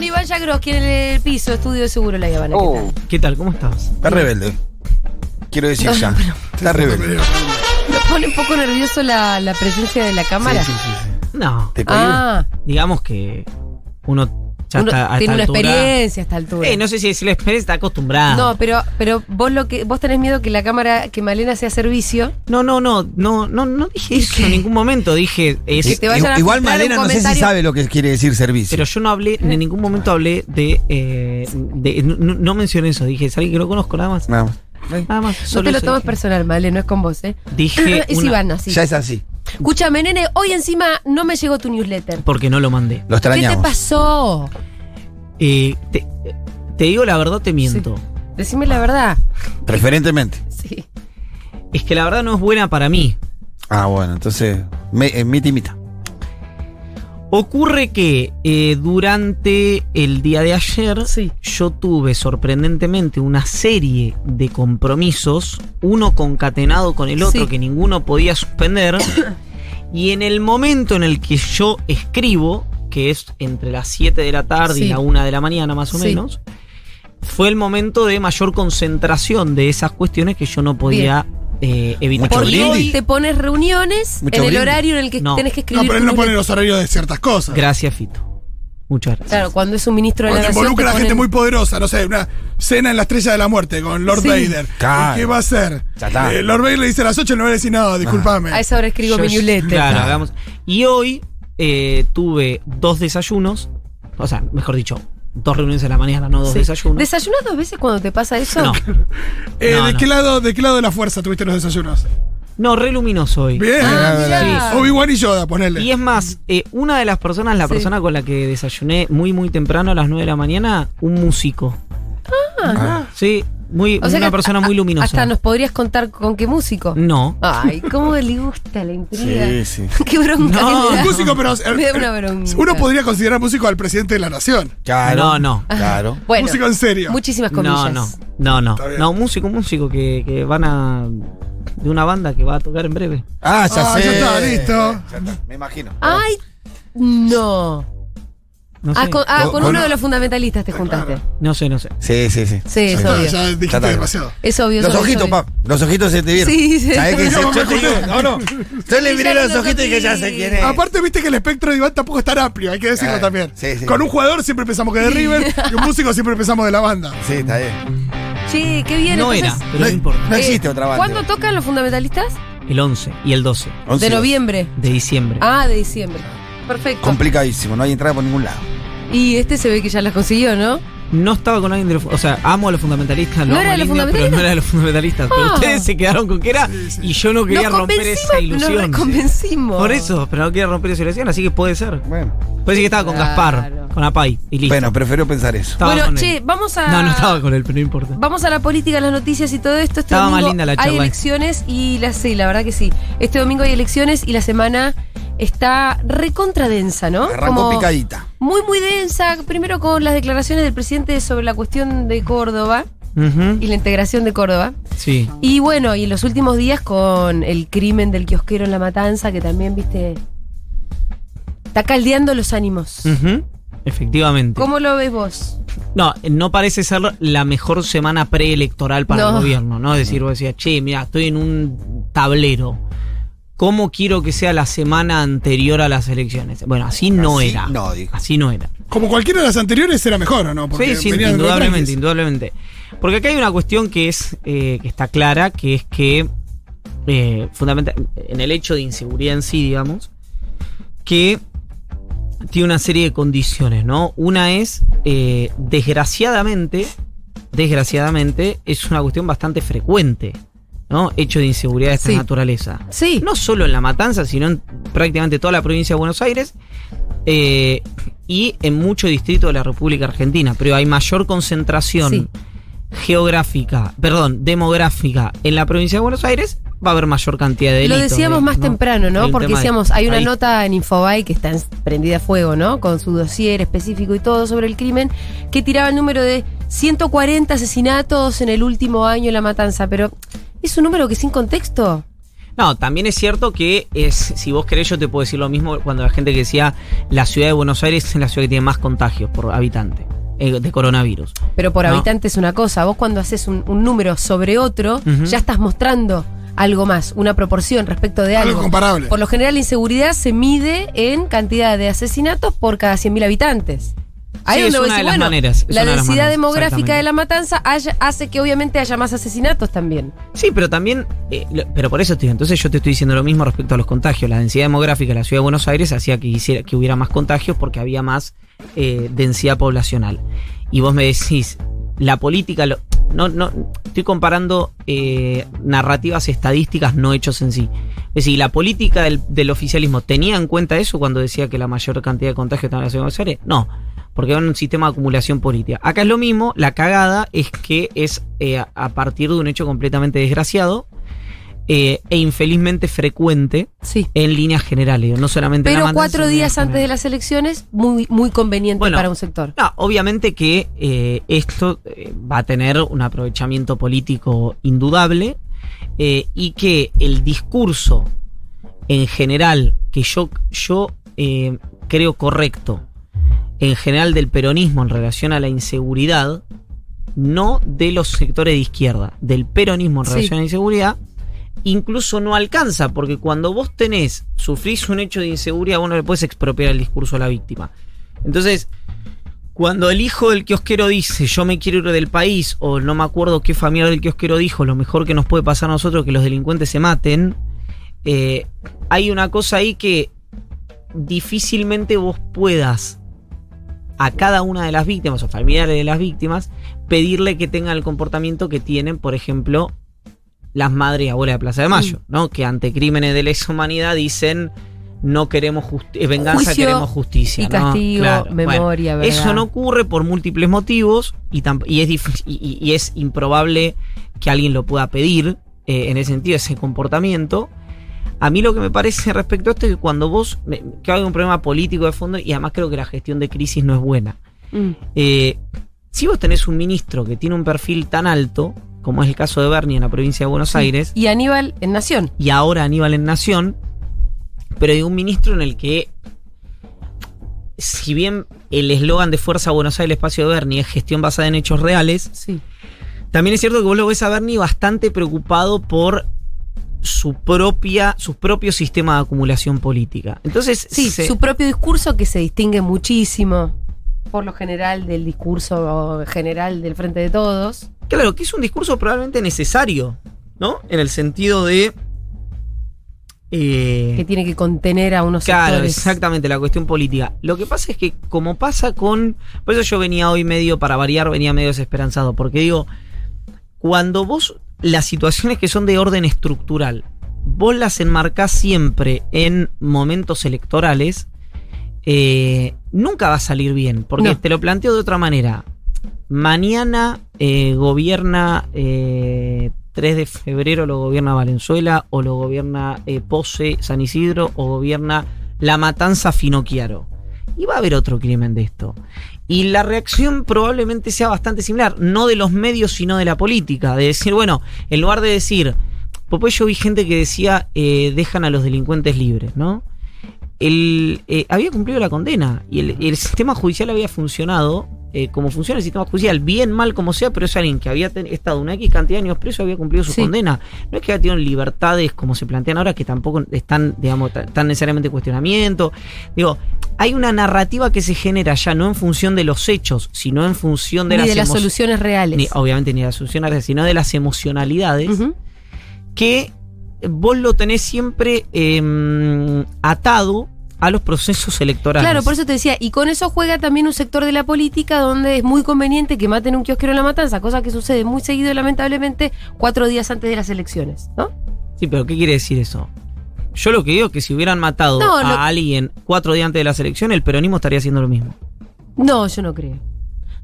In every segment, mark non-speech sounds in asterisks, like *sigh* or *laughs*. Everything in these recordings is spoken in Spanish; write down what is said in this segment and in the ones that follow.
con Iván Yagroski en el piso, estudio de seguro la Habana. ¿qué Oh, tal? ¿Qué tal? ¿Cómo estás? está rebelde. Quiero decir No, ya. pero- Está rebelde. ¿Lo pone un poco nervioso la, la presencia de la cámara? Sí, sí, sí, sí. No, ¿Te? Ah, digamos que uno ya uno está a tiene una altura- experiencia a esta altura. Eh, no sé si, si la experiencia está acostumbrada. No, pero, pero vos lo que vos tenés miedo que la cámara, que Malena sea servicio. no, no, no, no, no, no dije eso en ningún momento. Dije, es- Que te vayan a Igual Malena un no sé si sabe lo que quiere decir servicio. pero yo no hablé, en ningún momento hablé de, eh, de- no, no mencioné eso. Dije, es alguien que no conozco nada más. Nada más. Nada más. No solo te lo tomes personal, Malena, no es con vos, ¿eh? Dije *clears throat* es una- Iván, así. Ya es así. Escúchame, nene, hoy encima no me llegó tu newsletter. Porque no lo mandé. Lo ¿Qué te extrañamos. pasó? Eh, te, te digo la verdad, te miento. Decime la verdad. Preferentemente. Sí. Es que la verdad no es buena para mí. Ah, bueno, entonces. Me, eh, mita y mita. Ocurre que eh, durante el día de ayer Sí. yo tuve sorprendentemente una serie de compromisos, uno concatenado con el otro Sí. que ninguno podía suspender, *coughs* y en el momento en el que yo escribo, que es entre las 7 de la tarde Sí. y la 1 de la mañana más o menos, fue el momento de mayor concentración de esas cuestiones que yo no podía eh, evitar. Mucho Porque brindis. hoy te pones reuniones Mucho en el brindis. horario en el que No. tenés que No, escribir. pero él tu no pone newsletter. los horarios de ciertas cosas. Gracias, Fito. Muchas gracias. Claro, cuando es un ministro de la Cuando nación. involucra a te gente ponen- muy poderosa, no sé, una cena en la estrella de la muerte con Lord Sí. Vader. Claro. ¿Qué va a hacer? Ya está. Eh, Lord Vader le dice a las 8 y no va a decir, no, discúlpame. A esa hora escribo Yo- mi newsletter. Claro, Claro. hagamos. Y hoy eh, tuve dos desayunos. O sea, mejor dicho, dos reuniones en la mañana, no dos Sí. desayunos. ¿Desayunas dos veces cuando te pasa eso? no, *laughs* Eh, No, ¿de, no. Qué lado, ¿De qué lado de la fuerza tuviste los desayunos? no, re luminoso hoy. Bien. Ah, mirá. Obi-Wan y Yoda, ponele. Y es más, eh, una de las personas, la Sí. persona con la que desayuné muy, muy temprano a las 9 de la mañana, un músico. Ah. Sí, muy, O sea una que persona a- muy luminosa. Hasta nos podrías contar con qué músico. No. Ay, cómo le gusta la intriga. Sí, sí. *laughs* qué bronca No. da. músico, pero. eh, *laughs* Me da una bronca. Uno podría considerar músico al presidente de la nación. Claro. No, no. Claro. Bueno, músico en serio. muchísimas comillas. No, no. No, no. No, músico, músico que, que van a. de una banda que va a tocar en breve. Ah, ya Ah, sé. ya está, listo. Ya está, me imagino. Ay, no. No Ah, sé. ah, Con- uno de los fundamentalistas te juntaste. No sé, no sé. Sí, sí, sí. Sí, es Ya, obvio. ya dijiste está. demasiado. Es obvio. Los obvio, ojitos, obvio. pap. Los ojitos se te vieron. Sí, sí. ¿Sabés *laughs* Yo, te digo, acordé. no, no. Yo le Sí, miré los lo ojitos y que ya sé quién es. Aparte, viste que el espectro de Iván tampoco es tan amplio, hay que decirlo Ah, también. sí, sí. Con un jugador siempre pensamos que de River y un músico siempre pensamos de la banda. Sí, está bien. Che, qué bien. No entonces, era, pero no, No, importa. no existe otra banda. ¿Cuándo tocan los fundamentalistas? El 11 y el 12 Once De noviembre. de diciembre. Ah, de diciembre. Perfecto. Complicadísimo, no hay entrada por ningún lado. Y este se ve que ya las consiguió, ¿no? No estaba con alguien de los. O sea, amo a los fundamentalistas, lo ¿No amo era de al los indio, pero fundamentalistas? no era de los fundamentalistas. Pero ustedes se quedaron con que era y yo no quería nos romper esa ilusión. Nos convencimos. Por eso, pero no quería romper esa ilusión, así que puede ser. Bueno. Puede ser que estaba con Claro. Gaspar, con Apay y listo. Bueno, prefiero pensar eso. Estaba Bueno, él. che, vamos a. No, no estaba con él, pero no importa. Vamos a la política, las noticias y todo esto. Este Estaba más linda la Hay charla. elecciones y la sí, la verdad que sí. Este domingo hay elecciones y la semana está recontra densa, ¿no? Arrancó picadita. Muy, muy densa. Primero con las declaraciones del presidente sobre la cuestión de Córdoba y la integración de Córdoba. Sí. Y bueno, y en los últimos días con el crimen del kiosquero en La Matanza, que también, viste, está caldeando los ánimos. Efectivamente. ¿Cómo lo ves vos? No, no parece ser la mejor semana preelectoral para el No. gobierno, ¿no? Es decir, vos decías, che, mira, estoy en un tablero. ¿Cómo quiero que sea la semana anterior a las elecciones? Bueno, así no Así era. no, dijo. Así no era. Como cualquiera de las anteriores era mejor, ¿o no? Sí, sí, indudablemente, indudablemente. Porque acá hay una cuestión que es eh, que está clara, que es que eh, fundamental en el hecho de inseguridad en sí, digamos, que tiene una serie de condiciones, ¿no? Una es, eh, desgraciadamente, desgraciadamente, es una cuestión bastante frecuente, ¿no? Hecho de inseguridad de esta Sí. naturaleza. Sí. No solo en La Matanza, sino en prácticamente toda la provincia de Buenos Aires eh, y en muchos distritos de la República Argentina. Pero hay mayor concentración Sí. geográfica, perdón, demográfica en la provincia de Buenos Aires, va a haber mayor cantidad de Lo delitos. decíamos de- más temprano, ¿no? Porque decíamos, hay una ahí. nota en Infobay que está en- prendida a fuego, ¿no? Con su dossier específico y todo sobre el crimen, que tiraba el número de 140 asesinatos en el último año en la matanza. Pero, ¿es un número que sin contexto? No, también es cierto que es, si vos querés, yo te puedo decir lo mismo cuando la gente que decía la ciudad de Buenos Aires es la ciudad que tiene más contagios por habitante eh, de coronavirus. Pero por No. habitante es una cosa. Vos cuando haces un, un número sobre otro, ya estás mostrando algo más, una proporción respecto de Algo algo. comparable. Por lo general, la inseguridad se mide en cantidad de asesinatos por cada 100.000 habitantes. Ahí Sí, es una de bueno, maneras, es la una de las densidad maneras, demográfica de la matanza haya- hace que obviamente haya más asesinatos también. Sí, pero también, eh, lo- pero por eso estoy, entonces yo te estoy diciendo lo mismo respecto a los contagios. La densidad demográfica de la ciudad de Buenos Aires hacía que, hiciera, que hubiera más contagios porque había más eh, densidad poblacional. Y vos me decís, la política, lo- no, no, estoy comparando eh, narrativas estadísticas, no hechos en sí. Es decir, la política del, oficialismo tenía en cuenta eso cuando decía que la mayor cantidad de contagios estaba en la ciudad de Buenos Aires. No, porque era un sistema de acumulación política. Acá es lo mismo, la cagada es que es eh, a partir de un hecho completamente desgraciado eh, e infelizmente frecuente Sí. en líneas generales, no solamente en la Pero cuatro días antes de las elecciones, muy, muy conveniente Bueno, para un sector. No, obviamente que eh, esto eh, va a tener un aprovechamiento político indudable y que el discurso en general que yo, yo creo correcto en general del peronismo en relación a la inseguridad, no de los sectores de izquierda, del peronismo en Sí. relación a la inseguridad, incluso no alcanza, porque cuando vos tenés, sufrís un hecho de inseguridad, vos no le puedes expropiar el discurso a la víctima. Entonces, cuando el hijo del kiosquero dice yo me quiero ir del país, o no me acuerdo qué familiar del kiosquero dijo, lo mejor que nos puede pasar a nosotros es que los delincuentes se maten, eh, hay una cosa ahí que difícilmente vos puedas a cada una de las víctimas o familiares de las víctimas pedirle que tengan el comportamiento que tienen, por ejemplo, las madres y abuelas de Plaza de Mayo, ¿no? Que ante crímenes de lesa humanidad dicen no queremos eh, venganza, Juicio queremos justicia. y ¿no? castigo, memoria, verdad. Eso no ocurre por múltiples motivos y, es, dif- y, y- y es improbable que alguien lo pueda pedir eh, en ese sentido, ese comportamiento. A mí lo que me parece respecto a esto es que cuando vos, me- que hay un problema político de fondo y además creo que la gestión de crisis no es buena. Mm. Eh, si vos tenés un ministro que tiene un perfil tan alto, como es el caso de Bernie en la provincia de Buenos Aires, Y Aníbal en Nación. y ahora Aníbal en Nación, pero hay un ministro en el que, si bien el eslogan de Fuerza Buenos Aires, el espacio de Bernie es gestión basada en hechos reales, Sí. también es cierto que vos lo ves a Bernie bastante preocupado por su propia, su propio sistema de acumulación política. Entonces, Sí, se- su propio discurso que se distingue muchísimo, por lo general, del discurso general del Frente de Todos. Claro, que es un discurso probablemente necesario, ¿no? En el sentido de. eh, que tiene que contener a unos Claro, sectores. exactamente, la cuestión política. Lo que pasa es que, como pasa con. Por eso yo venía hoy medio, para variar, venía medio desesperanzado. Porque digo, cuando vos. Las situaciones que son de orden estructural, vos las enmarcás siempre en momentos electorales, eh, nunca va a salir bien. Porque No. te lo planteo de otra manera. Mañana eh, gobierna eh, 3 de febrero, lo gobierna Valenzuela, o lo gobierna eh, Pose, San Isidro, o gobierna La Matanza, Finocchiaro. Y va a haber otro crimen de esto. Y la reacción probablemente sea bastante similar, no de los medios, sino de la política. De decir, bueno, en lugar de decir, pues yo vi gente que decía, eh, dejan a los delincuentes libres, ¿no? había cumplido la condena y el sistema judicial había funcionado eh, como funciona el sistema judicial, bien, mal, como sea, pero es alguien que había estado una X cantidad de años preso había cumplido su Sí. condena. No es que haya tenido libertades como se plantean ahora, que tampoco están, digamos, ta- tan necesariamente en cuestionamiento. Digo, hay una narrativa que se genera ya no en función de los hechos, sino en función de Ni las de las soluciones reales. ni- obviamente ni de las soluciones, sino de las emocionalidades que vos lo tenés siempre eh, atado a los procesos electorales. Claro, por eso te decía, y con eso juega también un sector de la política donde es muy conveniente que maten un kiosquero en la matanza, cosa que sucede muy seguido, lamentablemente, cuatro días antes de las elecciones, ¿no? Sí, pero ¿qué quiere decir eso? Yo lo que digo es que si hubieran matado No, a lo- alguien cuatro días antes de las elecciones, el peronismo estaría haciendo lo mismo. No, yo no creo.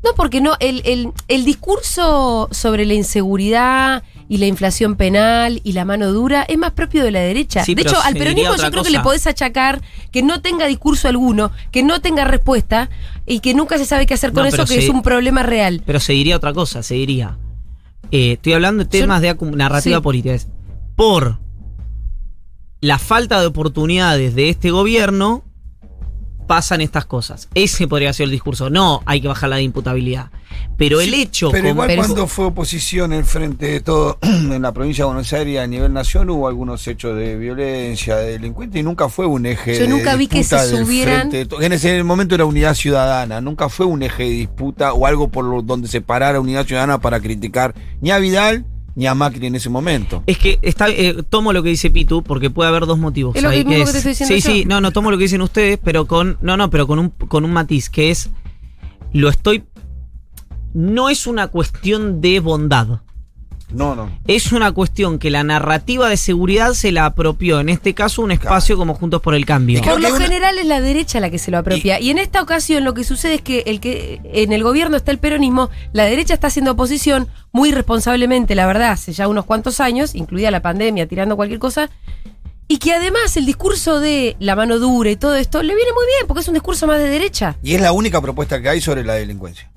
No, porque no, el, el, el discurso sobre la inseguridad y la inflación penal y la mano dura es más propio de la derecha. Sí, de hecho, al peronismo yo creo que le podés achacar que no tenga discurso alguno, que no tenga respuesta y que nunca se sabe qué hacer con No, eso, que se- es un problema real. Pero se diría otra cosa, se diría. eh, estoy hablando de temas de acu- narrativa Sí. política. Por la falta de oportunidades de este gobierno pasan estas cosas. Ese podría ser el discurso. No hay que bajar la de imputabilidad. Pero el hecho Pero como- igual Pero- cuando fue oposición el frente de todo *clears throat* en la provincia de Buenos Aires a nivel nacional hubo algunos hechos de violencia, de delincuencia y nunca fue un eje Yo de nunca vi que se subieran- En ese momento era unidad ciudadana, nunca fue un eje de disputa o algo por lo, donde se parara unidad ciudadana para criticar ni a Vidal ni a Macri en ese momento. Es que está, eh, tomo lo que dice Pitu porque puede haber dos motivos. Es lo ahí, mismo que te estoy diciendo sí, yo. sí, no, no tomo lo que dicen ustedes, pero con no, no, pero con un con un matiz que es lo estoy no es una cuestión de bondad. No, no. Es una cuestión que la narrativa de seguridad se la apropió, en este caso un espacio como Juntos por el Cambio. Por lo una- general es la derecha la que se lo apropia. Y, en esta ocasión lo que sucede es que el que en el gobierno está el peronismo, la derecha está haciendo oposición muy responsablemente, la verdad, hace ya unos cuantos años, incluida la pandemia, tirando cualquier cosa. Y que además el discurso de la mano dura y todo esto le viene muy bien, porque es un discurso más de derecha. Y es la única propuesta que hay sobre la delincuencia.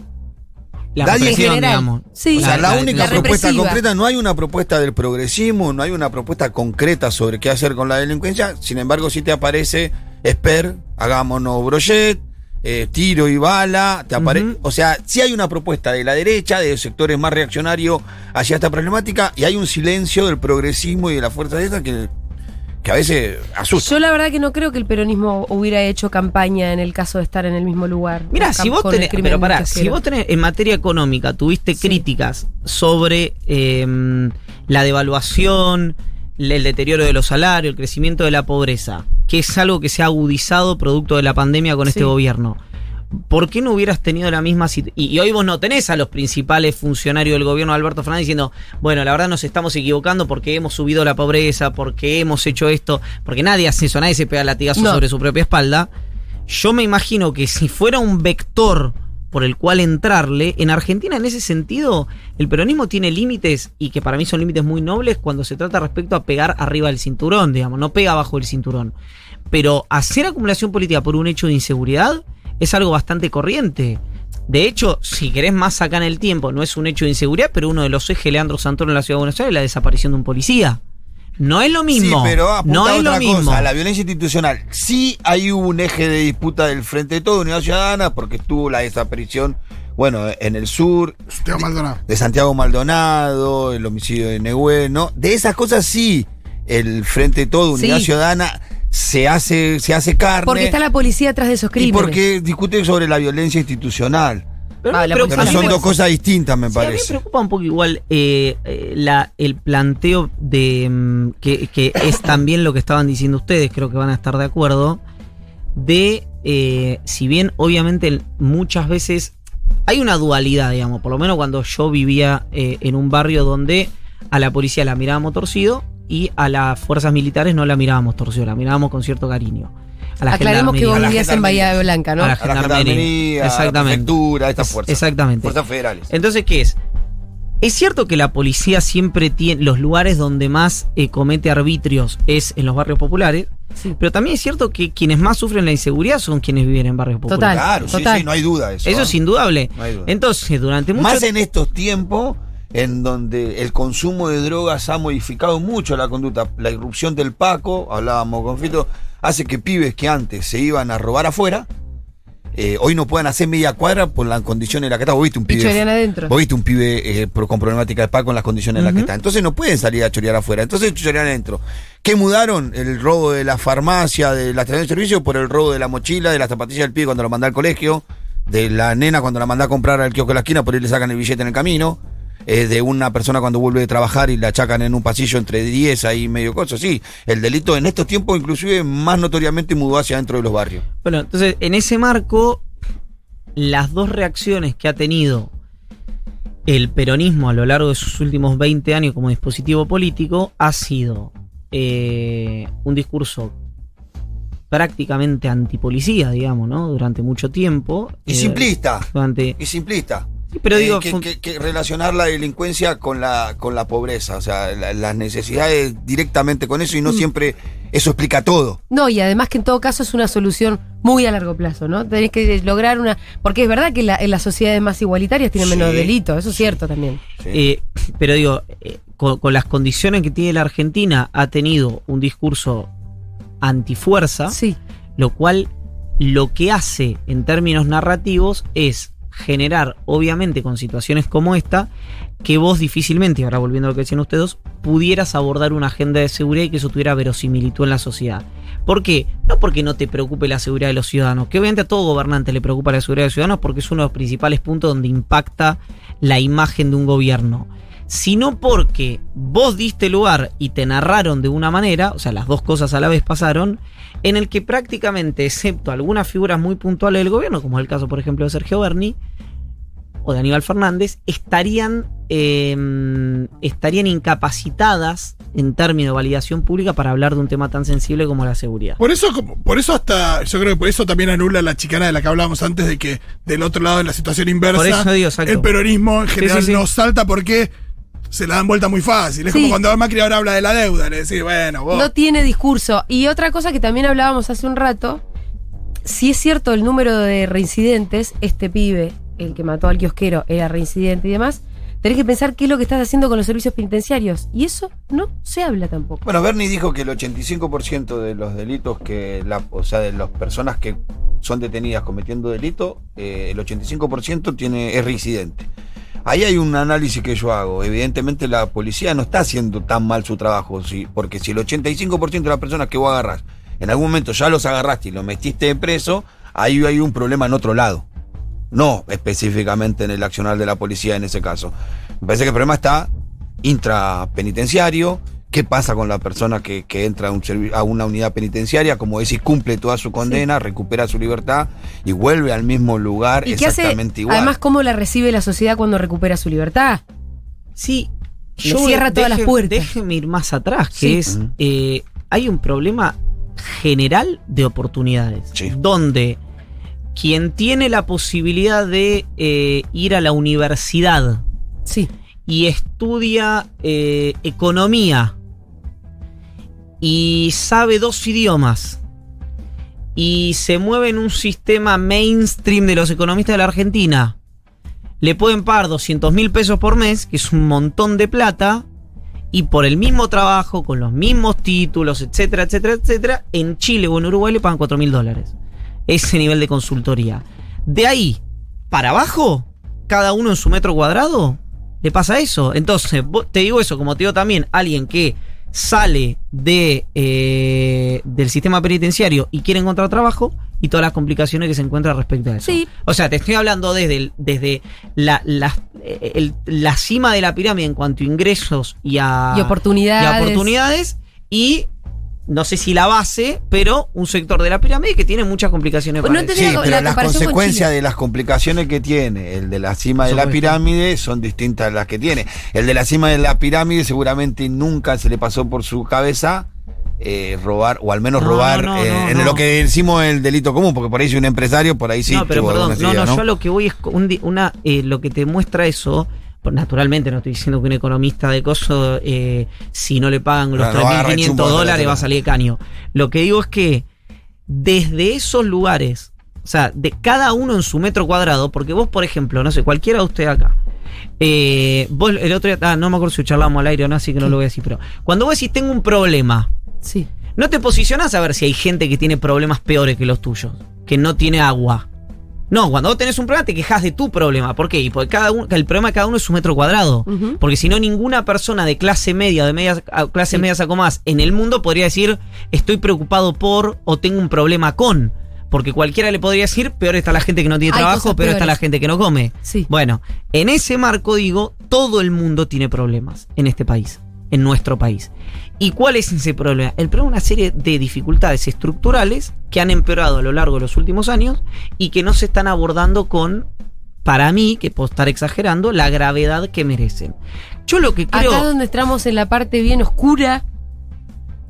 La Nadie- represión, general, digamos. sí. O sea, la, única la propuesta represiva. concreta, no hay una propuesta del progresismo, no hay una propuesta concreta sobre qué hacer con la delincuencia. Sin embargo, si te aparece Esper, hagámonos brochet, eh, tiro y bala, te aparece. Ujú. O sea, sí hay una propuesta de la derecha, de sectores más reaccionarios hacia esta problemática, y hay un silencio del progresismo y de la fuerza de esta que, que a veces asusta. Yo la verdad que no creo que el peronismo hubiera hecho campaña en el caso de estar en el mismo lugar. Mira, si vos tenés, pero pará, si vos tenés en materia económica tuviste Sí. críticas sobre eh, la devaluación, el deterioro de los salarios, el crecimiento de la pobreza, que es algo que se ha agudizado producto de la pandemia con este gobierno. ¿Por qué no hubieras tenido la misma situación? Y, y hoy vos no tenés a los principales funcionarios del gobierno, Alberto Fernández, diciendo, bueno, la verdad nos estamos equivocando porque hemos subido la pobreza, porque hemos hecho esto, porque nadie hace eso, nadie se pega latigazo No. sobre su propia espalda. Yo me imagino que si fuera un vector por el cual entrarle, en Argentina en ese sentido el peronismo tiene límites y que para mí son límites muy nobles cuando se trata respecto a pegar arriba del cinturón, digamos, no pega abajo del cinturón. Pero hacer acumulación política por un hecho de inseguridad es algo bastante corriente. De hecho, si querés más acá en el tiempo, no es un hecho de inseguridad, pero uno de los ejes de Leandro Santoro en la ciudad de Buenos Aires es la desaparición de un policía. No es lo mismo. Sí, pero apunta no a es lo otra mismo. cosa, la violencia institucional. Sí hay un eje de disputa del Frente de Todo, Unidad Ciudadana, porque estuvo la desaparición, bueno, en el sur, Teo Maldonado. de Santiago Maldonado, el homicidio de Negüe, ¿no? De esas cosas sí, el Frente de Todo, Unidad Sí. Ciudadana, se hace, se hace carne. Porque está la policía atrás de esos y crímenes. porque discute sobre la violencia institucional. Pero Ah, Pero son dos cosas distintas, me Sí, a mí me parece. preocupa un poco igual eh, eh, la, el planteo de mm, que, que es *laughs* también lo que estaban diciendo ustedes, creo que van a estar de acuerdo, de eh, si bien obviamente muchas veces hay una dualidad, digamos, por lo menos cuando yo vivía eh, en un barrio donde a la policía la mirábamos torcido y a las fuerzas militares no la mirábamos torcido, la mirábamos con cierto cariño. A la Aclaremos que vos vivías en. Bahía Blanca, ¿no? A la A la gendarmería. a la Exactamente. prefectura, estas Es- fuerzas. Exactamente. Fuerzas federales. Entonces, ¿qué es? Es cierto que la policía siempre tiene los lugares donde más eh, comete arbitrios es en los barrios populares, Sí. pero también es cierto que quienes más sufren la inseguridad son quienes viven en barrios Total. populares. Claro, sí, total. sí, no hay duda de eso. Eso ¿eh? es indudable. No hay duda. Entonces, durante mucho Más en estos tiempos en donde el consumo de drogas ha modificado mucho la conducta. La irrupción del Paco, hablábamos con Fito, hace que pibes que antes se iban a robar afuera, eh, hoy no puedan hacer media cuadra por las condiciones en las que está. Vos viste un pibe. Vos viste un pibe eh, con problemática de Paco en las condiciones en las que está. Entonces no pueden salir a chorear afuera. Entonces chorean adentro. ¿Qué mudaron? El robo de la farmacia, de la estación de servicio, por el robo de la mochila, de las zapatillas del pibe cuando lo manda al colegio, de la nena cuando la manda a comprar al kiosco de la esquina, por ahí le sacan el billete en el camino. Eh, de una persona cuando vuelve de trabajar y la achacan en un pasillo entre 10 ahí medio cosas. Sí, el delito en estos tiempos inclusive más notoriamente mudó hacia dentro de los barrios. Bueno, entonces, en ese marco, las dos reacciones que ha tenido el peronismo a lo largo de sus últimos 20 años como dispositivo político ha sido eh, un discurso prácticamente antipolicía, digamos, ¿no? Durante mucho tiempo. Y Eh, simplista. Durante, Y simplista. Pero Eh, que, fun- que- que relacionar la delincuencia con la, con la pobreza, o sea, la- las necesidades directamente con eso y Mm. no siempre eso explica todo. No, y además que en todo caso es una solución muy a largo plazo, ¿no? Tenés que lograr una. Porque es verdad que la- en las sociedades más igualitarias tienen Sí, menos delitos, eso es sí. cierto también. ¿sí? Eh, pero digo, eh, con, con las condiciones que tiene la Argentina, ha tenido un discurso antifuerza, Sí. lo cual lo que hace en términos narrativos es generar, obviamente con situaciones como esta, que vos difícilmente, ahora volviendo a lo que decían ustedes, pudieras abordar una agenda de seguridad y que eso tuviera verosimilitud en la sociedad. ¿Por qué? No porque no te preocupe la seguridad de los ciudadanos, que obviamente a todo gobernante le preocupa la seguridad de los ciudadanos porque es uno de los principales puntos donde impacta la imagen de un gobierno sino porque vos diste lugar y te narraron de una manera, o sea, las dos cosas a la vez pasaron, en el que prácticamente, excepto algunas figuras muy puntuales del gobierno, como es el caso, por ejemplo, de Sergio Berni o de Aníbal Fernández, estarían, eh, estarían incapacitadas en términos de validación pública para hablar de un tema tan sensible como la seguridad. Por eso, por eso hasta, yo creo que por eso también anula la chicana de la que hablábamos antes de que del otro lado de la situación inversa, Por eso digo, exacto. el peronismo en general sí, sí. no salta porque se la dan vuelta muy fácil. Es Sí. como cuando Macri ahora habla de la deuda, le decís, bueno, vos. No tiene discurso. Y otra cosa que también hablábamos hace un rato, si es cierto el número de reincidentes, este pibe, el que mató al kiosquero, era reincidente y demás, tenés que pensar qué es lo que estás haciendo con los servicios penitenciarios. Y eso no se habla tampoco. Bueno, Bernie dijo que el 85% de los delitos que, la, o sea, de las personas que son detenidas cometiendo delito, eh, el 85% tiene, es reincidente. Ahí hay un análisis que yo hago. Evidentemente la policía no está haciendo tan mal su trabajo, ¿sí? porque si el 85% de las personas que vos agarrás, en algún momento ya los agarraste y los metiste preso, ahí hay un problema en otro lado. No específicamente en el accionar de la policía en ese caso. Me parece que el problema está intrapenitenciario. ¿Qué pasa con la persona que, que entra a, un servi- a una unidad penitenciaria? Como decís, cumple toda su condena, recupera su libertad y vuelve al mismo lugar ¿Y qué hace? exactamente igual. Además, ¿cómo la recibe la sociedad cuando recupera su libertad? Sí, Le cierra todas las puertas. Déjeme ir más atrás, que Sí. es, eh, hay un problema general de oportunidades, Sí. donde quien tiene la posibilidad de eh, ir a la universidad Sí. y estudia eh, economía y sabe dos idiomas y se mueve en un sistema mainstream de los economistas de la Argentina, le pueden pagar 200 mil pesos por mes, que es un montón de plata, y por el mismo trabajo, con los mismos títulos, etcétera, etcétera, etcétera, en Chile o en Uruguay le pagan 4 mil dólares. Ese nivel de consultoría. De ahí para abajo, cada uno en su metro cuadrado, le pasa eso. Entonces, te digo eso, como te digo también, alguien que sale de, eh, del sistema penitenciario y quiere encontrar trabajo y todas las complicaciones que se encuentran respecto a eso. Sí. O sea, te estoy hablando desde, el- desde la, la, eh, el- la cima de la pirámide en cuanto a ingresos y a, Y oportunidades. y a oportunidades y no sé si la base, pero un sector de la pirámide que tiene muchas complicaciones. Pues no para. Sí, la- pero la las consecuencias de las complicaciones que tiene el de la cima de la pirámide son distintas a las que tiene. El de la cima de la pirámide seguramente nunca se le pasó por su cabeza eh, robar, o al menos No, robar no, eh, no, en no. lo que decimos el delito común, porque por ahí si un empresario, por ahí sí. no, pero perdón, no, no, yo a lo que voy es un una, eh, lo que te muestra eso. Pues, Naturalmente, no estoy diciendo que un economista de coso, eh, si no le pagan los No, no agarra el 3.500 chumbo de la dólares, va a salir caño. Lo que digo es que desde esos lugares, o sea, de cada uno en su metro cuadrado, porque vos, por ejemplo, no sé, cualquiera de ustedes acá, eh, vos el otro día, ah, no me acuerdo si charlamos al aire o no, así que no lo voy a decir, pero cuando vos decís tengo un problema, Sí. no te posicionás a ver si hay gente que tiene problemas peores que los tuyos, que no tiene agua. No, cuando vos tenés un problema te quejas de tu problema. ¿Por qué? Y porque cada uno, el problema de cada uno es su metro cuadrado. Porque si no, ninguna persona de clase media, de media, clase Sí. media saco más, en el mundo podría decir, estoy preocupado por o tengo un problema con. Porque cualquiera le podría decir, peor está la gente que no tiene Hay trabajo, peor está la gente que no come. Sí. Bueno, en ese marco digo, todo el mundo tiene problemas en este país, en nuestro país. ¿Y cuál es ese problema? El problema es una serie de dificultades estructurales que han empeorado a lo largo de los últimos años y que no se están abordando con, para mí, que puedo estar exagerando, la gravedad que merecen. Yo lo que creo... Acá donde estamos en la parte bien oscura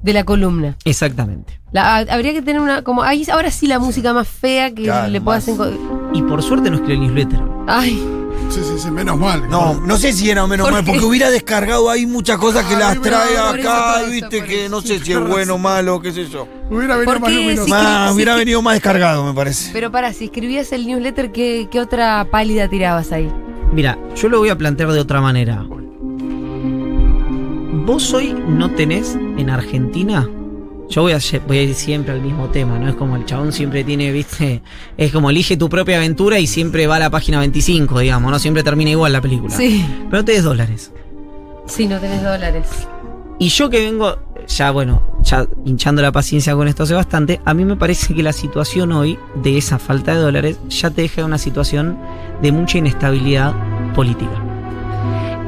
de la columna. Exactamente. La- a- habría que tener una. como ahí Ahora sí la música más fea que le puedas más. enco- Y por suerte no escribió el newsletter. Ay, Sí, sí, sí, menos mal. No, no sé si era menos ¿Por mal, porque hubiera descargado ahí muchas cosas que Ay, las trae eso acá, pasa, viste, que eso. no sé si es bueno o malo, qué sé yo. Hubiera venido ¿Por más sí, hubiera venido más descargado, me parece. pero para, si escribías el newsletter, ¿qué, qué otra pálida tirabas ahí? Mira, yo lo voy a plantear de otra manera. Vos hoy no tenés en Argentina Yo voy a, lle- voy a ir siempre al mismo tema, ¿no? Es como el chabón siempre tiene, viste, es como elige tu propia aventura y siempre va a la página 25, digamos, ¿no? Siempre termina igual la película. Sí. Pero no tenés dólares. Sí, no tenés dólares. Y yo que vengo, ya bueno, ya hinchando la paciencia con esto hace bastante, a mí me parece que la situación hoy de esa falta de dólares ya te deja en una situación de mucha inestabilidad política.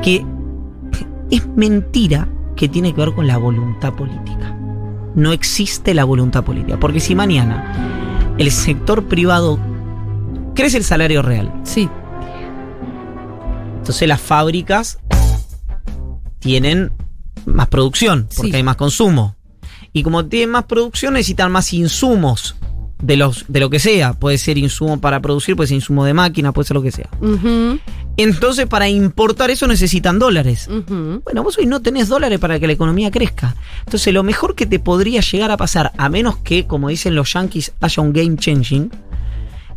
Que *laughs* es mentira que tiene que ver con la voluntad política. No existe la voluntad política. Porque si mañana el sector privado crece el salario real, Sí. entonces las fábricas tienen más producción, porque Sí. hay más consumo. Y como tienen más producción, necesitan más insumos de, los, de lo que sea. Puede ser insumo para producir, puede ser insumo de máquina, puede ser lo que sea. Entonces, para importar eso necesitan dólares. Bueno, vos hoy no tenés dólares para que la economía crezca. Entonces, lo mejor que te podría llegar a pasar, a menos que, como dicen los yankees, haya un game changing,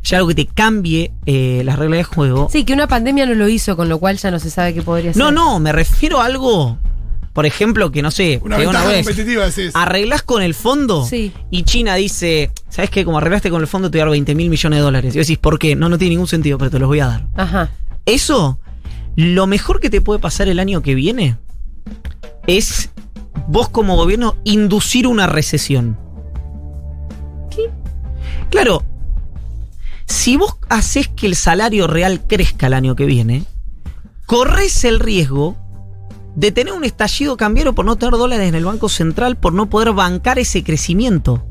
ya algo que te cambie eh, las reglas de juego. Sí, que una pandemia no lo hizo, con lo cual ya no se sabe qué podría ser. No, no, me refiero a algo, por ejemplo, que no sé, Una que ventaja vez competitiva, arreglás con el fondo Sí. y China dice, ¿sabes qué? Como arreglaste con el fondo te voy a dar 20 mil millones de dólares. Y vos decís, ¿por qué? No, no tiene ningún sentido, pero te los voy a dar. Ajá. Eso, lo mejor que te puede pasar el año que viene es vos como gobierno inducir una recesión. ¿Qué? Claro, si vos haces que el salario real crezca el año que viene, corres el riesgo de tener un estallido cambiario por no tener dólares en el Banco Central, por no poder bancar ese crecimiento.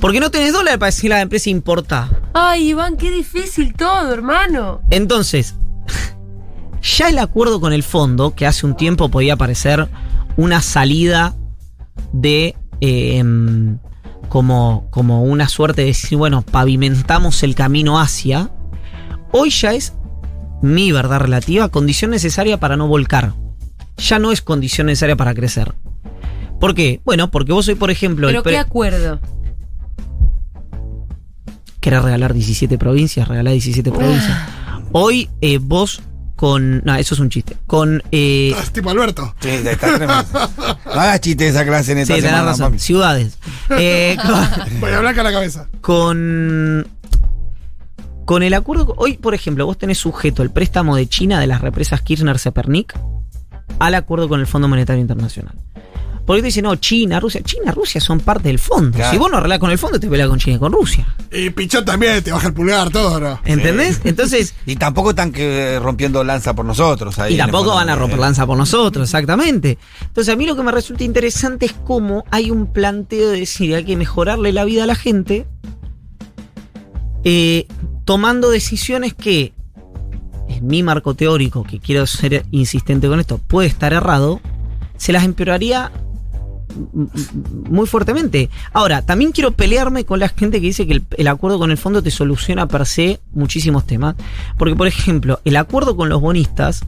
Porque no tenés dólares para decirle a la empresa importa. Ay, Iván, qué difícil todo, hermano. Entonces, *laughs* ya el acuerdo con el fondo, que hace un tiempo podía parecer una salida de eh, como, como una suerte de decir, bueno, pavimentamos el camino hacia, hoy ya es mi verdad relativa, condición necesaria para no volcar. Ya no es condición necesaria para crecer. ¿Por qué? Bueno, porque vos hoy, por ejemplo, Pero pre- qué acuerdo. querés regalar 17 provincias, regalar 17 provincias. Hoy eh, vos con... No, eso es un chiste. Con... Eh, Ah, es tipo Alberto. Sí, está tremendo. *laughs* No hagas chiste de esa clase en sí, esta tenés semana, razón. papi. Ciudades. Eh, *laughs* con, Voy a blanca la cabeza. con... Con el acuerdo... Hoy, por ejemplo, vos tenés sujeto el préstamo de China de las represas Kirchner-Sepernik al acuerdo con el Fondo Monetario Internacional. Porque te dicen, no, China, Rusia. China, Rusia son parte del fondo. Claro. Si vos no arreglás con el fondo, te peleas con China y con Rusia. Y Pichón también te baja el pulgar, todo, ¿no? ¿Entendés? Entonces... *laughs* Y tampoco están que rompiendo lanza por nosotros. Ahí Y tampoco van a romper lanza por nosotros, exactamente. Entonces a mí lo que me resulta interesante es cómo hay un planteo de decir hay que mejorarle la vida a la gente eh, tomando decisiones que, mi marco teórico, que quiero ser insistente con esto, puede estar errado, se las empeoraría muy fuertemente. Ahora, también quiero pelearme con la gente que dice que el, el acuerdo con el fondo te soluciona per se muchísimos temas. Porque, por ejemplo, el acuerdo con los bonistas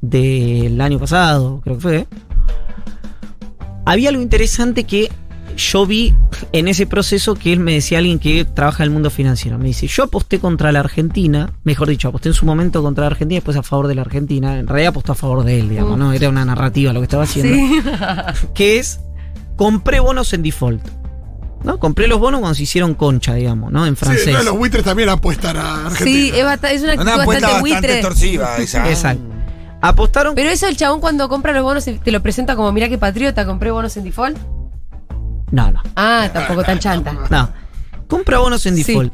del año pasado, creo que fue, había algo interesante que yo vi en ese proceso que él me decía alguien que trabaja en el mundo financiero. Me dice, yo aposté contra la Argentina, mejor dicho, aposté en su momento contra la Argentina y después a favor de la Argentina. En realidad apostó a favor de él, digamos, ¿no? Era una narrativa lo que estaba haciendo Sí. *laughs* que es compré bonos en default. ¿No? Compré los bonos cuando se hicieron concha, digamos, ¿no? En Sí, francés. no, los buitres también apuestan a Argentina. Sí, es, bast- es una actitud Una apuesta bastante bastante buitre. extorsiva esa. Exacto. Apostaron. Pero eso el chabón cuando compra los bonos te lo presenta como, mira qué patriota, compré bonos en default. No, no. Ah, tampoco tan chanta. No. Compra bonos en Sí. default.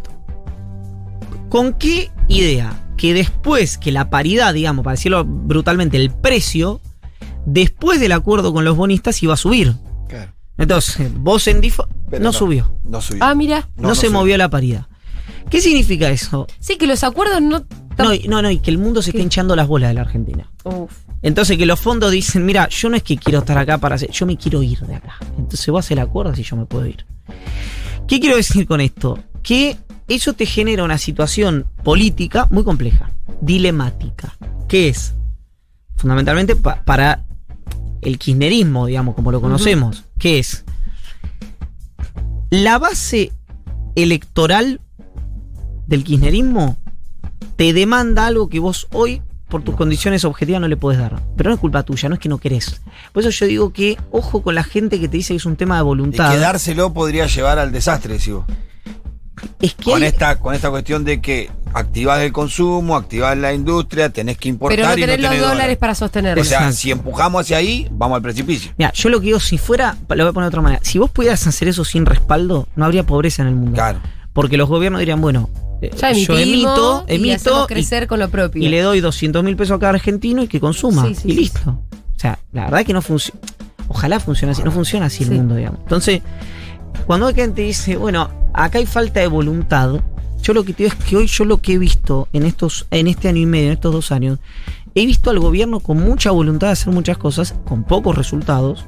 ¿Con qué idea? Que después que la paridad, digamos, para decirlo brutalmente, el precio, después del acuerdo con los bonistas iba a subir. Claro. Entonces, vos en default no, subió. No subió. Ah, mira. No, se subió. movió la paridad. ¿Qué significa eso? Sí, que los acuerdos no... No, no, no, y que el mundo se está ¿Qué? hinchando las bolas de la Argentina. Uf. Entonces que los fondos dicen, mira, yo no es que quiero estar acá para hacer, yo me quiero ir de acá. Entonces vos haces el acuerdo si yo me puedo ir. ¿Qué quiero decir con esto? Que eso te genera una situación política muy compleja, dilemática, que es fundamentalmente pa- para el kirchnerismo, digamos, como lo conocemos, que es la base electoral del kirchnerismo te demanda algo que vos hoy por tus condiciones objetivas no le puedes dar. Pero no es culpa tuya, no es que no querés. Por eso yo digo que ojo con la gente que te dice que es un tema de Y voluntad. que dárselo podría llevar al desastre, decís vos. es que Con hay- esta, con esta cuestión de que activás el consumo, activás la industria, tenés que importar Pero no y tenés los dólares dólares. para sostenerlo. O sea, Exacto. si empujamos hacia ahí, vamos al precipicio. Mira, yo lo que digo, si fuera, lo voy a poner de otra manera, si vos pudieras hacer eso sin respaldo, no habría pobreza en el mundo. Claro. Porque los gobiernos dirían, bueno, Ya yo emito, y emito y- crecer con lo propio. y le doy 200 mil pesos a cada argentino y que consuma. Sí, sí, y listo. O sea, la verdad es que no funciona. Ojalá funcione así. No funciona así Sí. el mundo, digamos. Entonces, cuando hay gente dice, bueno, acá hay falta de voluntad, yo lo que te digo es que hoy yo lo que he visto en estos, en este año y medio, en estos dos años, he visto al gobierno con mucha voluntad de hacer muchas cosas, con pocos resultados,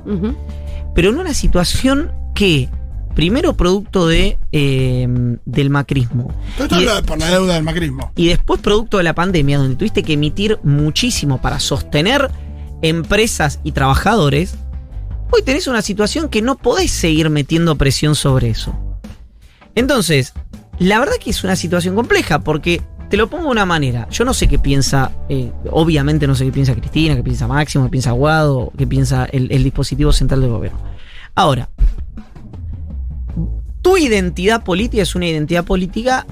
pero en una situación que, primero producto de eh, del macrismo, Todo esto y por la deuda del macrismo. y después producto de la pandemia, donde tuviste que emitir muchísimo para sostener empresas y trabajadores, hoy tenés una situación que no podés seguir metiendo presión sobre eso. Entonces, la verdad que es una situación compleja, porque te lo pongo de una manera. Yo no sé qué piensa, eh, obviamente no sé qué piensa Cristina, qué piensa Máximo, qué piensa Aguado, qué piensa el, el dispositivo central del gobierno. Ahora, tu identidad política es una identidad política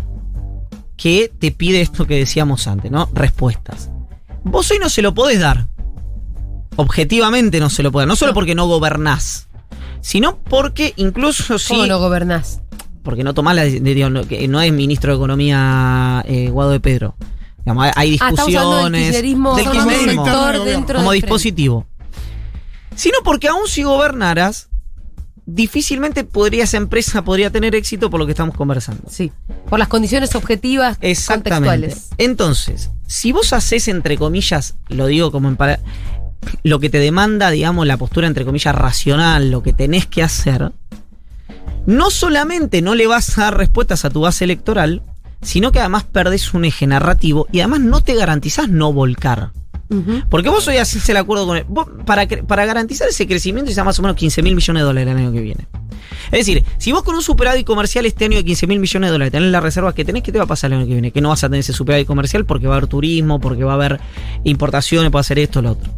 que te pide esto que decíamos antes, ¿no? Respuestas. Vos hoy no se lo podés dar. Objetivamente no se lo podés dar. No solo porque no gobernás, sino porque incluso si. ¿Cómo no gobernás? Porque no tomás la. no, es ministro de Economía eh, Guado de Pedro. Digamos, hay- Ah, del discusiones. kirchnerismo del como kirchnerismo, del dentro como dispositivo. Sino porque aún si gobernaras, difícilmente podría esa empresa podría tener éxito por lo que estamos conversando. Sí. Por las condiciones objetivas Exactamente. contextuales. Entonces, si vos haces, entre comillas, lo digo como en para- lo que te demanda, digamos, la postura, entre comillas, racional, lo que tenés que hacer, no solamente no le vas a dar respuestas a tu base electoral, sino que además perdés un eje narrativo y además no te garantizás no volcar. Porque vos hoy haces el acuerdo con él. para, para garantizar ese crecimiento, necesitas más o menos 15 mil millones de dólares el año que viene. Es decir, si vos con un superávit comercial este año de 15 mil millones de dólares tenés las reservas que tenés, ¿qué te va a pasar el año que viene? Que no vas a tener ese superávit comercial porque va a haber turismo, porque va a haber importaciones, puede hacer esto, lo otro.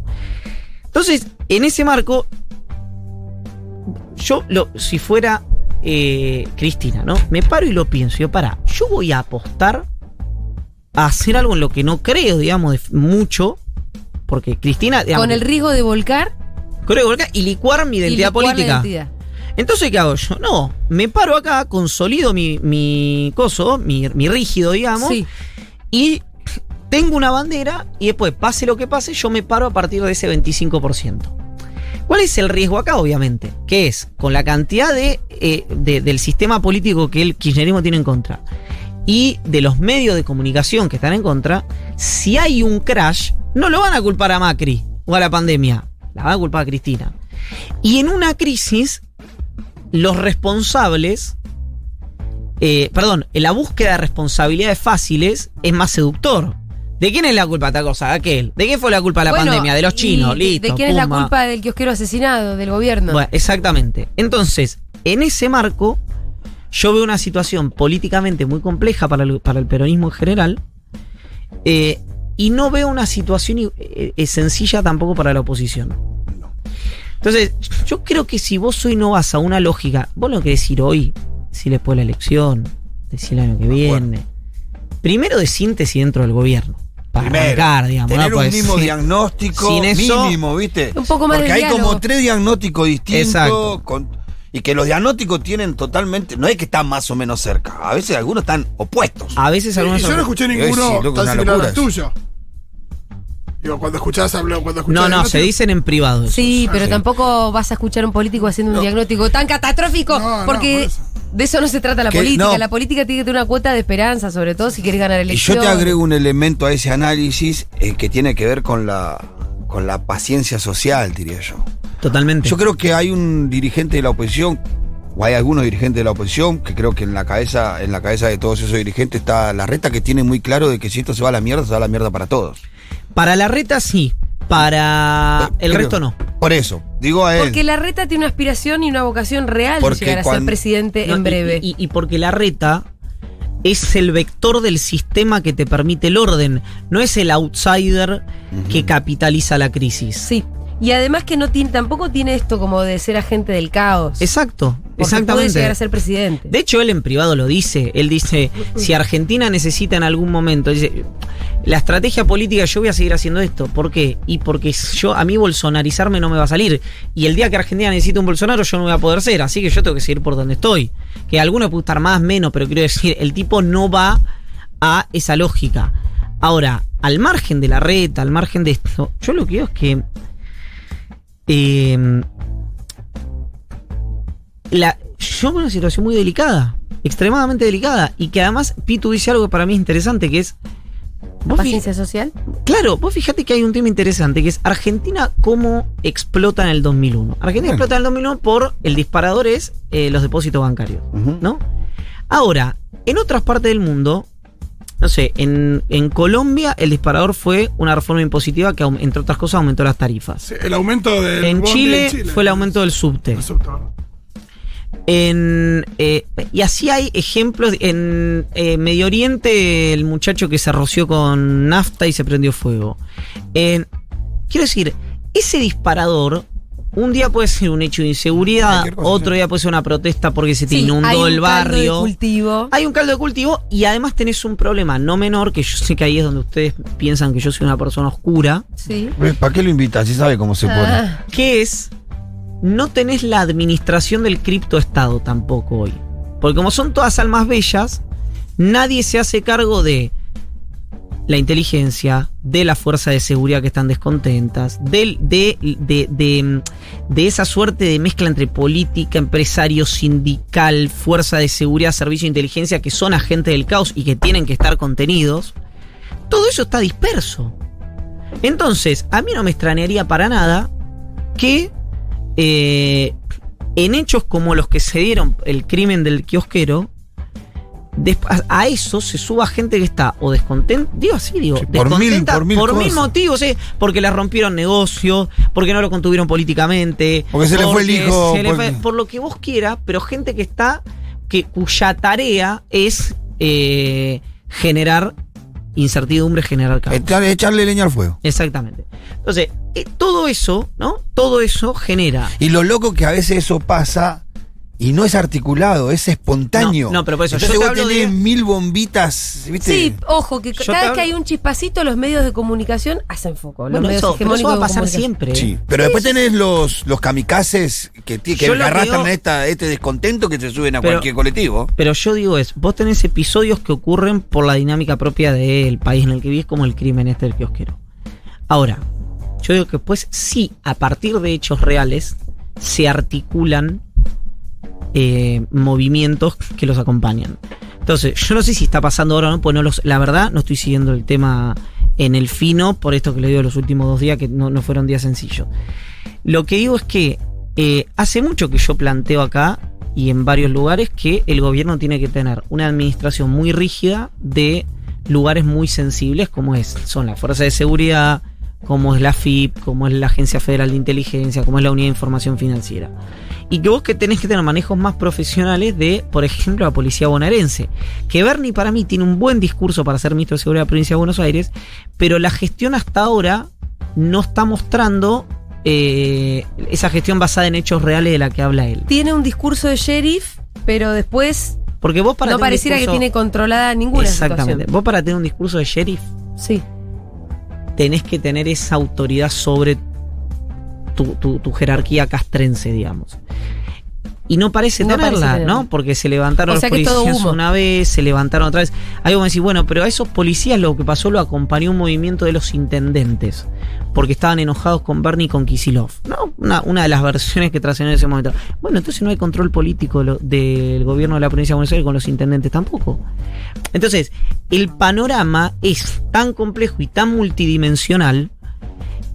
Entonces, en ese marco, yo, si fuera eh, Cristina, ¿no? Me paro y lo pienso. Yo, para, yo voy a apostar a hacer algo en lo que no creo, digamos, mucho. Porque Cristina. digamos, Con el riesgo de volcar creo que volcar y licuar mi y identidad licuar la política. identidad. Entonces, ¿qué hago yo? No, me paro acá, consolido mi, mi coso, mi, mi rígido, digamos, Sí. y tengo una bandera y después, pase lo que pase, yo me paro a partir de ese 25%. ¿Cuál es el riesgo acá, obviamente? Que es, con la cantidad de, eh, de- del sistema político que el kirchnerismo tiene en contra y de los medios de comunicación que están en contra, si hay un crash, no lo van a culpar a Macri o a la pandemia, la van a culpar a Cristina. Y en una crisis, los responsables, eh, perdón, en la búsqueda de responsabilidades fáciles es más seductor. ¿De quién es la culpa esta cosa? ¿De aquel? ¿De qué fue la culpa de la Bueno, pandemia? De los y chinos, de- listo. ¿De quién es la culpa del kiosquero asesinado? Del gobierno. Bueno, exactamente. Entonces, en ese marco, yo veo una situación políticamente muy compleja para el, para el peronismo en general. eh, y no veo una situación eh, eh, sencilla tampoco para la oposición. Entonces, yo creo que si vos hoy no vas a una lógica, vos lo que decir hoy, si después de la elección, decir el año que viene. Primero de síntesis dentro del gobierno. Para Primero, arrancar, digamos. tener ¿no? un mismo sí. diagnóstico Sin eso- mínimo, ¿viste? Un poco más Porque de hay diálogo. como tres diagnósticos distintos. Exacto. con- y que los diagnósticos tienen totalmente. No es que están más o menos cerca. A veces algunos están opuestos. A veces Y algunos yo no escuché Sí, ninguno loco, tan similar al tuyo. Digo, cuando escuchás hablar, cuando escuchás No, no, se dicen en privado. Sí, pero sí. tampoco vas a escuchar a un político haciendo un diagnóstico tan catastrófico, No, no, porque por eso. de eso no se trata la Que política. no. La política tiene que tener una cuota de esperanza, sobre todo si quieres ganar Y yo elecciones. te agrego un elemento a ese análisis eh, que tiene que ver con la, con la paciencia social, diría yo. Totalmente. Yo creo que hay un dirigente de la oposición, o hay algunos dirigentes de la oposición, que creo que en la cabeza, en la cabeza de todos esos dirigentes está la reta que tiene muy claro de que si esto se va a la mierda, se va a la mierda para todos. Para la reta sí, para el Creo- resto no. Por eso, digo a él. Porque la reta tiene una aspiración y una vocación real de llegar a ser presidente No, en y- breve. Y, y porque la reta es el vector del sistema que te permite el orden, no es el outsider que capitaliza la crisis. Sí. Y además que no tiene, tampoco tiene esto como de ser agente del caos. Exacto, porque Puede exactamente. llegar a ser presidente. De hecho, él en privado lo dice. Él dice, *laughs* si Argentina necesita en algún momento, dice, la estrategia política, yo voy a seguir haciendo esto. ¿Por qué? Y porque yo, a mí bolsonarizarme no me va a salir. Y el día que Argentina necesite un Bolsonaro, yo no voy a poder ser. Así que yo tengo que seguir por donde estoy. Que alguno puede estar más, menos, pero quiero decir, el tipo no va a esa lógica. Ahora, al margen de la reta, al margen de esto, yo lo que digo es que eh, la, yo veo una situación muy delicada, extremadamente delicada, y que además Pitu dice algo que para mí es interesante, que es... Vos ¿Paciencia social? claro, vos fíjate que hay un tema interesante, que es Argentina cómo explota en el 2001. Argentina Bueno. explota en el 2001 por, el disparador es eh, los depósitos bancarios. ¿no? Ahora, en otras partes del mundo, no sé, en, en Colombia el disparador fue una reforma impositiva que, entre otras cosas, aumentó las tarifas. Sí, el aumento del En bondi Chile, fue el aumento del subte. En, eh, y así hay ejemplos. En eh, Medio Oriente, el muchacho que se roció con nafta y se prendió fuego. En- quiero decir, ese disparador. Un día puede ser un hecho de inseguridad, otro día puede ser una protesta porque se te Sí, hay inundó un el caldo de barrio. cultivo. Hay un caldo de cultivo y además tenés un problema no menor, que yo sé que ahí es donde ustedes piensan que yo soy una persona oscura, Sí. ¿Para qué lo invitas? Si sabe cómo se pone. Ah, que es no tenés la administración del criptoestado tampoco hoy. Porque como son todas almas bellas, nadie se hace cargo de la inteligencia, de la fuerza de seguridad que están descontentas, de, de, de, de esa suerte de mezcla entre política, empresario, sindical, fuerza de seguridad, servicio de inteligencia, que son agentes del caos y que tienen que estar contenidos. Todo eso está disperso. Entonces, a mí no me extrañaría para nada que eh, en hechos como los que se dieron, el crimen del kiosquero, a, a eso se suba gente que está o descontenta, digo así, digo, Sí, por mil- descontenta por mil motivos, eh, porque les rompieron negocios, porque no lo contuvieron políticamente, Porque se le fue el hijo, se le fue- por lo que vos quieras, pero gente que está, que cuya tarea es eh, generar incertidumbre, generar caos. Echar- Echarle leña al fuego. Exactamente. Entonces, eh, todo eso, ¿no? Todo eso genera. Y lo loco que a veces eso pasa y no es articulado, es espontáneo. No, no, pero por eso, Entonces yo te vos hablo tenés de- mil bombitas, ¿viste? Sí, ojo, que Yo cada vez que hay un chispacito, los medios de comunicación hacen foco. Los Bueno, medios eso, pero eso va a pasar siempre. ¿eh? Sí, pero después tenés los, los kamikazes que, que arrastran digo- esta, este descontento que se suben a Pero- cualquier colectivo. Pero yo digo es, vos tenés episodios que ocurren por la dinámica propia del país en el que vivís, como el crimen este del kiosquero. Ahora, yo digo que pues sí, a partir de hechos reales, se articulan eh, movimientos que los acompañan. Entonces, yo no sé si está pasando ahora o no, pues no los, la verdad no estoy siguiendo el tema en el fino, por esto que le digo los últimos dos días, que no, no fueron días sencillos. Lo que digo es que eh, hace mucho que yo planteo acá y en varios lugares que el gobierno tiene que tener una administración muy rígida de lugares muy sensibles como es son la fuerza de seguridad, como es la FIP, como es la Agencia Federal de Inteligencia, como es la Unidad de Información Financiera. Y que vos que tenés que tener manejos más profesionales de, por ejemplo, la policía bonaerense. Que Bernie para mí tiene un buen discurso para ser ministro de Seguridad de la provincia de Buenos Aires, pero la gestión hasta ahora no está mostrando eh, esa gestión basada en hechos reales de la que habla él. Tiene un discurso de sheriff, pero después Porque vos para no pareciera que tiene controlada ninguna Exactamente. situación. Vos para tener un discurso de sheriff Sí. Tenés que tener esa autoridad sobre tu, tu- jerarquía castrense, digamos. Y no parece No parece tenerla. ¿no? Porque se levantaron O sea los policías una vez, se levantaron otra vez. Ahí vos me decís, bueno, pero a esos policías lo que pasó lo acompañó un movimiento de los intendentes. Porque estaban enojados con Bernie y con Kisilov. ¿No? Una, una de las versiones que trascendió en ese momento. Bueno, entonces no hay control político lo- del gobierno de la provincia de Buenos Aires con los intendentes tampoco. Entonces, el panorama es tan complejo y tan multidimensional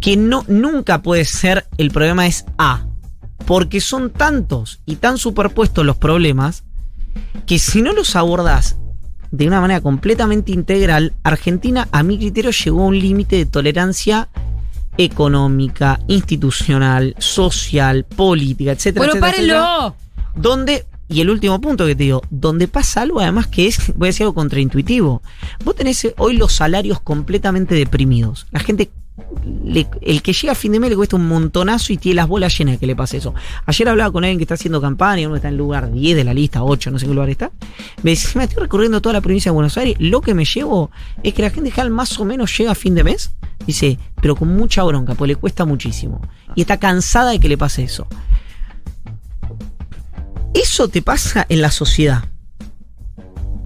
que no, nunca puede ser el problema es A. Porque son tantos y tan superpuestos los problemas que si no los abordas de una manera completamente integral, Argentina, a mi criterio, llegó a un límite de tolerancia económica, institucional, social, política, etcétera, Bueno, etcétera, etcétera, párenlo. donde y el último punto que te digo, donde pasa algo además que es, voy a decir algo contraintuitivo. Vos tenés hoy los salarios completamente deprimidos. La gente, el que llega a fin de mes le cuesta un montonazo y tiene las bolas llenas de que le pase eso. Ayer hablaba con alguien que está haciendo campaña, uno está en lugar 10 de la lista, 8, no sé qué lugar está. Me dice, me estoy recorriendo toda la provincia de Buenos Aires, lo que me llevo es que la gente general más o menos llega a fin de mes, dice, pero con mucha bronca, porque le cuesta muchísimo. Y está cansada de que le pase eso. Eso te pasa en la sociedad.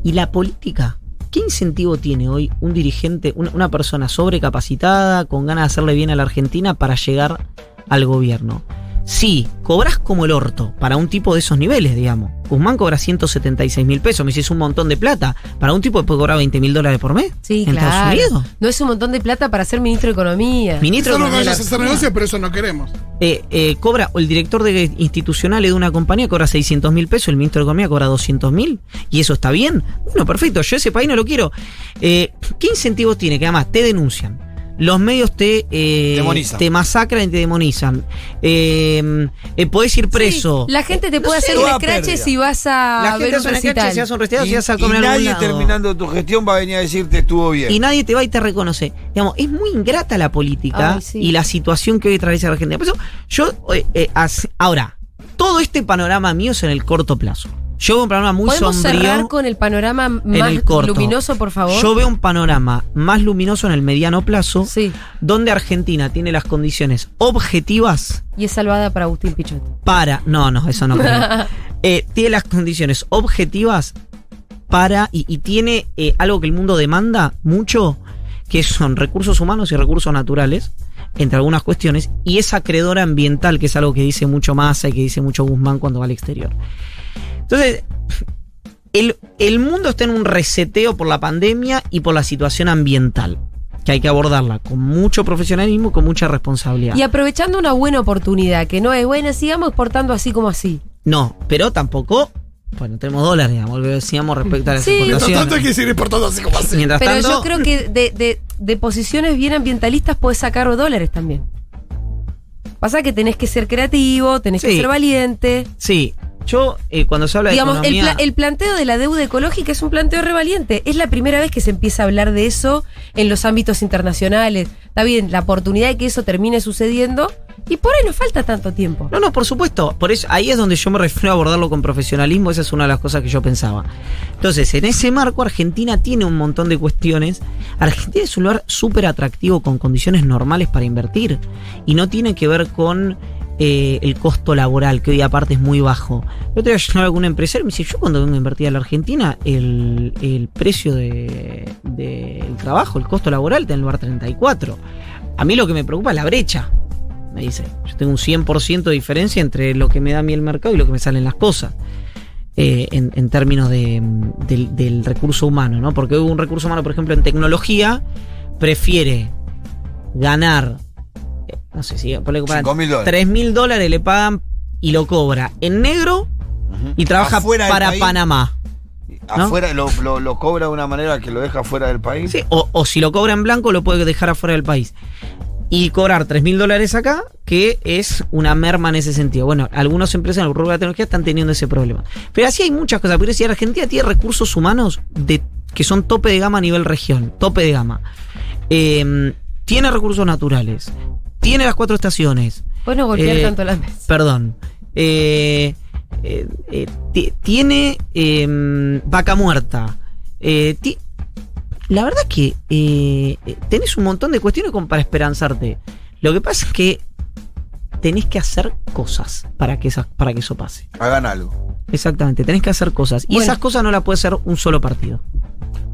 ¿Y la política? ¿Qué incentivo tiene hoy un dirigente, una, persona sobrecapacitada, con ganas de hacerle bien a la Argentina para llegar al gobierno? Sí, cobras como el orto para un tipo de esos niveles, digamos. Guzmán cobra 176 mil pesos, me dice, es un montón de plata. Para un tipo que puede cobrar 20 mil dólares por mes Sí, en claro. Estados Unidos. No es un montón de plata para ser ministro de Economía. Ministro Eso no de Economía vayas a hacer negocio, pero eso no queremos. Eh, eh, cobra, o el director de institucionales de una compañía cobra 600 mil pesos, el ministro de Economía cobra 200 mil, y eso está bien. Bueno, perfecto, yo ese país no lo quiero. Eh, ¿Qué incentivos tiene? Que además te denuncian. Los medios te, eh, te masacran y te demonizan. Eh, eh, podés ir preso. Sí, la gente te puede hacer un pérdida. si vas a La ver gente un hace una recital. cancha, si vas a un restaurante, Y, si vas a y comer algún nadie terminando tu gestión va a venir a decirte estuvo bien. Y nadie te va y te reconoce. Digamos, es muy ingrata la política Ay, sí. y la situación que hoy atraviesa la Argentina. Por eso, yo, eh, eh, ahora, todo este panorama mío es en el corto plazo. Yo veo un panorama muy ¿Podemos sombrío. cerrar con el panorama más el luminoso, por favor? Yo veo un panorama más luminoso en el mediano plazo, Sí, donde Argentina tiene las condiciones objetivas y es salvada para Agustín Pichot. para. No, no, eso no creo. *laughs* Eh, tiene las condiciones objetivas para. Y, y tiene eh, algo que el mundo demanda mucho, que son recursos humanos y recursos naturales, entre algunas cuestiones, y esa acreedora ambiental, que es algo que dice mucho Massa y que dice mucho Guzmán cuando va al exterior. Entonces, el, el mundo está en un reseteo por la pandemia y por la situación ambiental, que hay que abordarla con mucho profesionalismo y con mucha responsabilidad. Y aprovechando una buena oportunidad, que no es buena, sigamos exportando así como así. No, pero tampoco. Bueno, tenemos dólares, digamos, lo que decíamos respecto a las Sí. Mientras tanto hay que seguir exportando así como así. Mientras Pero tanto, yo creo que de, de- de posiciones bien ambientalistas puedes sacar dólares también. Pasa que tenés que ser creativo, tenés que ser valiente. sí, yo eh, cuando se habla de pla- el planteo de la deuda ecológica es un planteo revaliente. Es la primera vez que se empieza a hablar de eso en los ámbitos internacionales. Está bien, la oportunidad de que eso termine sucediendo. Y por ahí no falta tanto tiempo. No, no, por supuesto. Por eso, ahí es donde yo me refiero a abordarlo con profesionalismo. Esa es una de las cosas que yo pensaba. Entonces, en ese marco, Argentina tiene un montón de cuestiones. Argentina es un lugar súper atractivo con condiciones normales para invertir. Y no tiene que ver con eh, el costo laboral, que hoy aparte es muy bajo. El otro día yo hablaba con un empresario y me dice, yo cuando vengo a invertir a la Argentina, el, el precio de- del trabajo, el costo laboral está en el lugar 34. A mí lo que me preocupa es la brecha me dice. Yo tengo un 100% de diferencia entre lo que me da a mí el mercado y lo que me salen las cosas. eh, en, en términos de, del, del recurso humano, ¿no? Porque un recurso humano, por ejemplo, en tecnología, prefiere ganar, no sé si, ponle que pagan 5.000 dólares. 3 mil dólares le pagan y lo cobra en negro y trabaja Afuera para Panamá. ¿no? Afuera lo, lo- lo cobra de una manera que lo deja fuera del país. Sí, o, o si lo cobra en blanco, lo puede dejar afuera del país. Y cobrar 3 mil dólares acá, que es una merma en ese sentido. Bueno, algunas empresas en el rubro de la tecnología están teniendo ese problema. Pero así hay muchas cosas. Pero si Argentina tiene recursos humanos de, que son tope de gama a nivel región, tope de gama. Eh, tiene recursos naturales, tiene las cuatro estaciones, Vos no golpear Eh, tanto la mesa. perdón. Eh, eh, eh, ti- tiene eh, vaca muerta. Eh, ti- la verdad que eh, eh, tenés un montón de cuestiones como para esperanzarte. Lo que pasa es que tenés que hacer cosas para que, esas, para que eso pase. Hagan algo. Exactamente, tenés que hacer cosas. Y Bueno. esas cosas no las puede hacer un solo partido.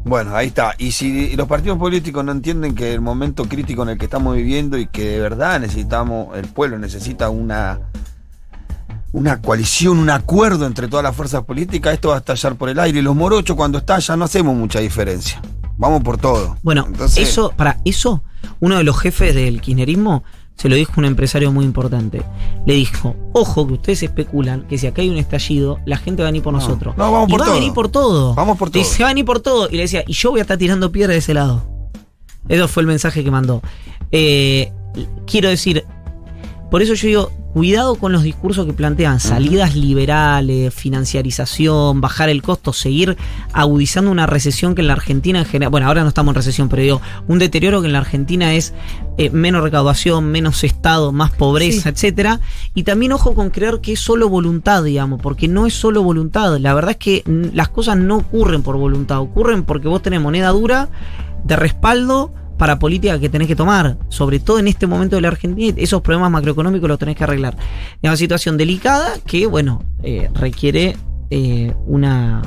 Bueno, ahí está. Y si los partidos políticos no entienden que el momento crítico en el que estamos viviendo y que de verdad necesitamos, el pueblo necesita una, una coalición, un acuerdo entre todas las fuerzas políticas, esto va a estallar por el aire. Y los morochos cuando estallan no hacemos mucha diferencia. Vamos por todo. Bueno, Entonces- eso, para eso, uno de los jefes del kirchnerismo se lo dijo un empresario muy importante. Le dijo, ojo que ustedes especulan que si acá hay un estallido, la gente va a venir por No, nosotros. no, vamos y por va todo. a venir por todo. Vamos por todo. "Se va a venir por todo. Y le decía, y yo voy a estar tirando piedra de ese lado. Eso fue el mensaje que mandó. Eh, quiero decir, Por eso yo digo, cuidado con los discursos que plantean salidas liberales, financiarización, bajar el costo, seguir agudizando una recesión que en la Argentina en general, bueno, ahora no estamos en recesión, pero digo, un deterioro que en la Argentina es eh, menos recaudación, menos Estado, más pobreza, Sí. etcétera. Y también ojo con creer que es solo voluntad, digamos, porque no es solo voluntad. La verdad es que las cosas no ocurren por voluntad, ocurren porque vos tenés moneda dura de respaldo para política que tenés que tomar, sobre todo en este momento de la Argentina, esos problemas macroeconómicos los tenés que arreglar. Es una situación delicada que, bueno, eh, requiere eh, una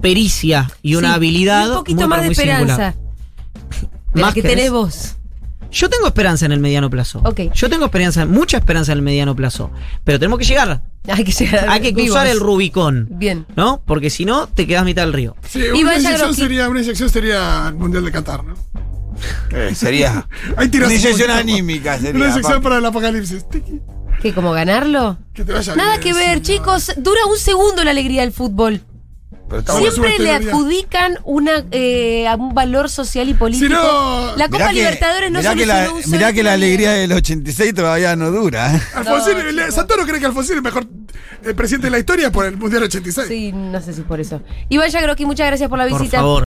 pericia y una Sí, habilidad. y Un poquito muy, más de esperanza. De la ¿Más que querés? tenés vos. Yo tengo esperanza en el mediano plazo. Ok. Yo tengo esperanza, mucha esperanza en el mediano plazo. Pero tenemos que llegar. Hay que llegar. Hay que cruzar vivos. el Rubicón. Bien. ¿No? Porque si no, te quedas mitad del río. Sí, una inyección, sería, una inyección sería el Mundial de Qatar, ¿no? Eh, sería. Tirás Una un inyección anímica sería, Una inyección *laughs* para el apocalipsis. ¿Qué, como ganarlo? Que te vaya Nada bien, que ver, chicos. Dura un segundo la alegría del fútbol. Pero está bueno. Siempre le adjudican una, eh, a un valor social y político. Si no- la Copa que- Libertadores no mirá que la, un mirá solo que la alegría del 86 todavía no dura. ¿eh? Alfonsín, No. Santoro cree que Alfonsín es el mejor eh, presidente de la historia por el Mundial 86. Sí, no sé si por eso. Iván Yagroki, muchas gracias por la Por visita. favor.